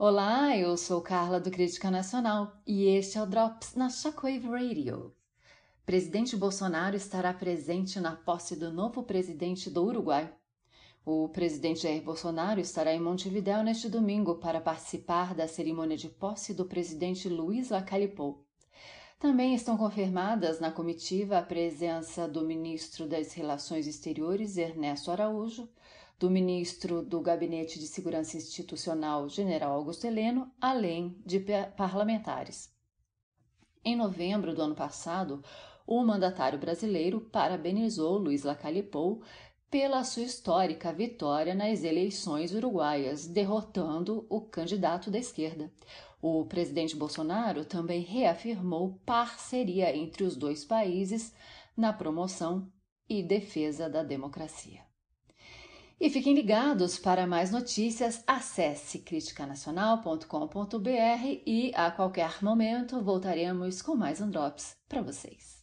Olá, eu sou Carla do Crítica Nacional e este é o Drops na Shockwave Radio. Presidente Bolsonaro estará presente na posse do novo presidente do Uruguai. O presidente Jair Bolsonaro estará em Montevidéu neste domingo para participar da cerimônia de posse do presidente Luiz Lacalipou. Também estão confirmadas na comitiva a presença do ministro das Relações Exteriores, Ernesto Araújo, do ministro do Gabinete de Segurança Institucional, General Augusto Heleno, além de parlamentares. Em novembro do ano passado, o mandatário brasileiro parabenizou Luiz Lacalipou pela sua histórica vitória nas eleições uruguaias, derrotando o candidato da esquerda. O presidente Bolsonaro também reafirmou parceria entre os dois países na promoção e defesa da democracia. E fiquem ligados para mais notícias, acesse criticanacional.com.br e a qualquer momento voltaremos com mais um Drops para vocês.